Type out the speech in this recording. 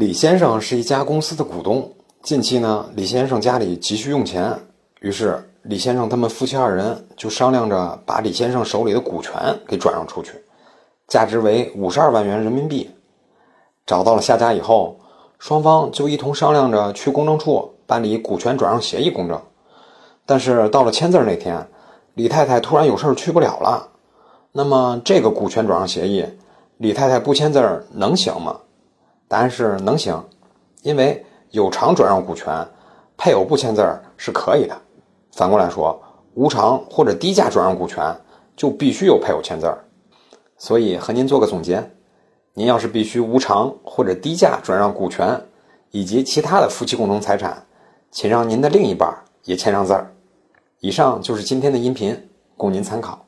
李先生是一家公司的股东，近期呢，李先生家里急需用钱，于是李先生他们夫妻二人就商量着把李先生手里的股权给转让出去，价值为五十二万元人民币。找到了下家以后，双方就一同商量着去公证处办理股权转让协议公证。但是到了签字那天，李太太突然有事去不了了。那么这个股权转让协议，李太太不签字能行吗？答案是能行，因为有偿转让股权，配偶不签字儿是可以的。反过来说，无偿或者低价转让股权就必须有配偶签字儿。所以和您做个总结：您要是必须无偿或者低价转让股权以及其他的夫妻共同财产，请让您的另一半也签上字儿。以上就是今天的音频，供您参考。